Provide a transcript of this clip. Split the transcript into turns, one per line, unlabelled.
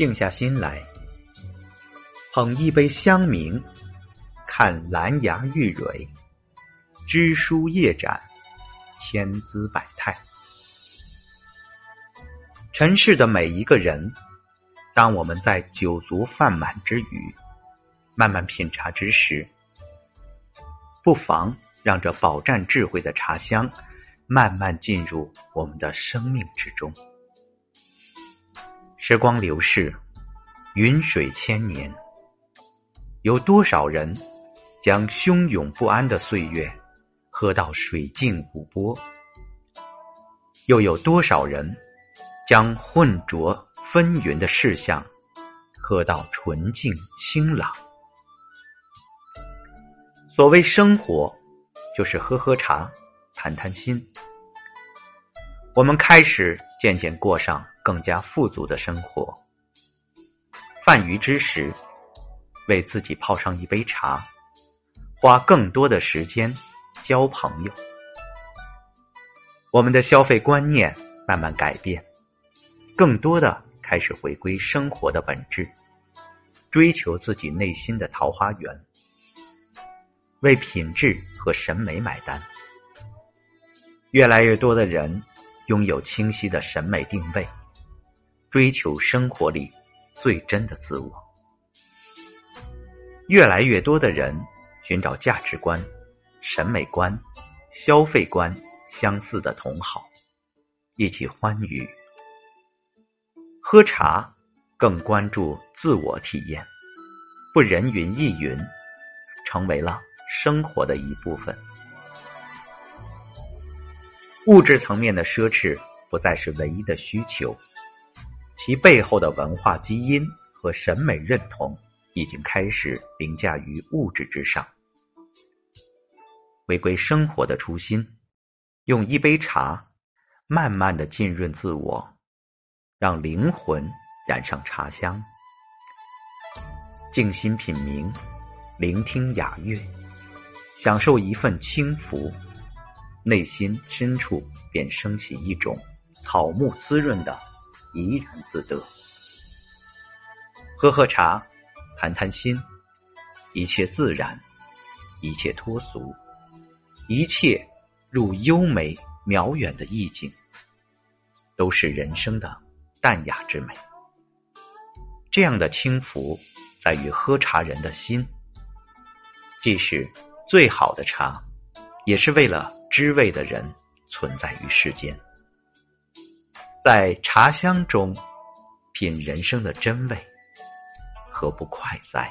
静下心来，捧一杯香茗，看兰芽玉蕊，枝疏叶展，千姿百态。尘世的每一个人，当我们在酒足饭满之余，慢慢品茶之时，不妨让这饱蘸智慧的茶香，慢慢进入我们的生命之中。时光流逝，云水千年，有多少人将汹涌不安的岁月喝到水静无波？又有多少人将浑浊纷纭的事项喝到纯净清朗？所谓生活，就是喝喝茶，谈谈心。我们开始渐渐过上。更加富足的生活。饭余之时，为自己泡上一杯茶，花更多的时间交朋友。我们的消费观念慢慢改变，更多的开始回归生活的本质，追求自己内心的桃花源，为品质和审美买单。越来越多的人拥有清晰的审美定位。追求生活里最真的自我，越来越多的人寻找价值观、审美观、消费观相似的同好，一起欢愉喝茶，更关注自我体验，不人云亦云，成为了生活的一部分。物质层面的奢侈不再是唯一的需求。其背后的文化基因和审美认同已经开始凌驾于物质之上，回归生活的初心，用一杯茶，慢慢的浸润自我，让灵魂染上茶香，静心品茗，聆听雅乐，享受一份轻浮，内心深处便升起一种草木滋润的。怡然自得，喝喝茶，谈谈心，一切自然，一切脱俗，一切入优美渺远的意境，都是人生的淡雅之美。这样的轻浮，在于喝茶人的心，既是最好的茶，也是为了知味的人存在于世间。在茶香中品人生的真味，何不快哉？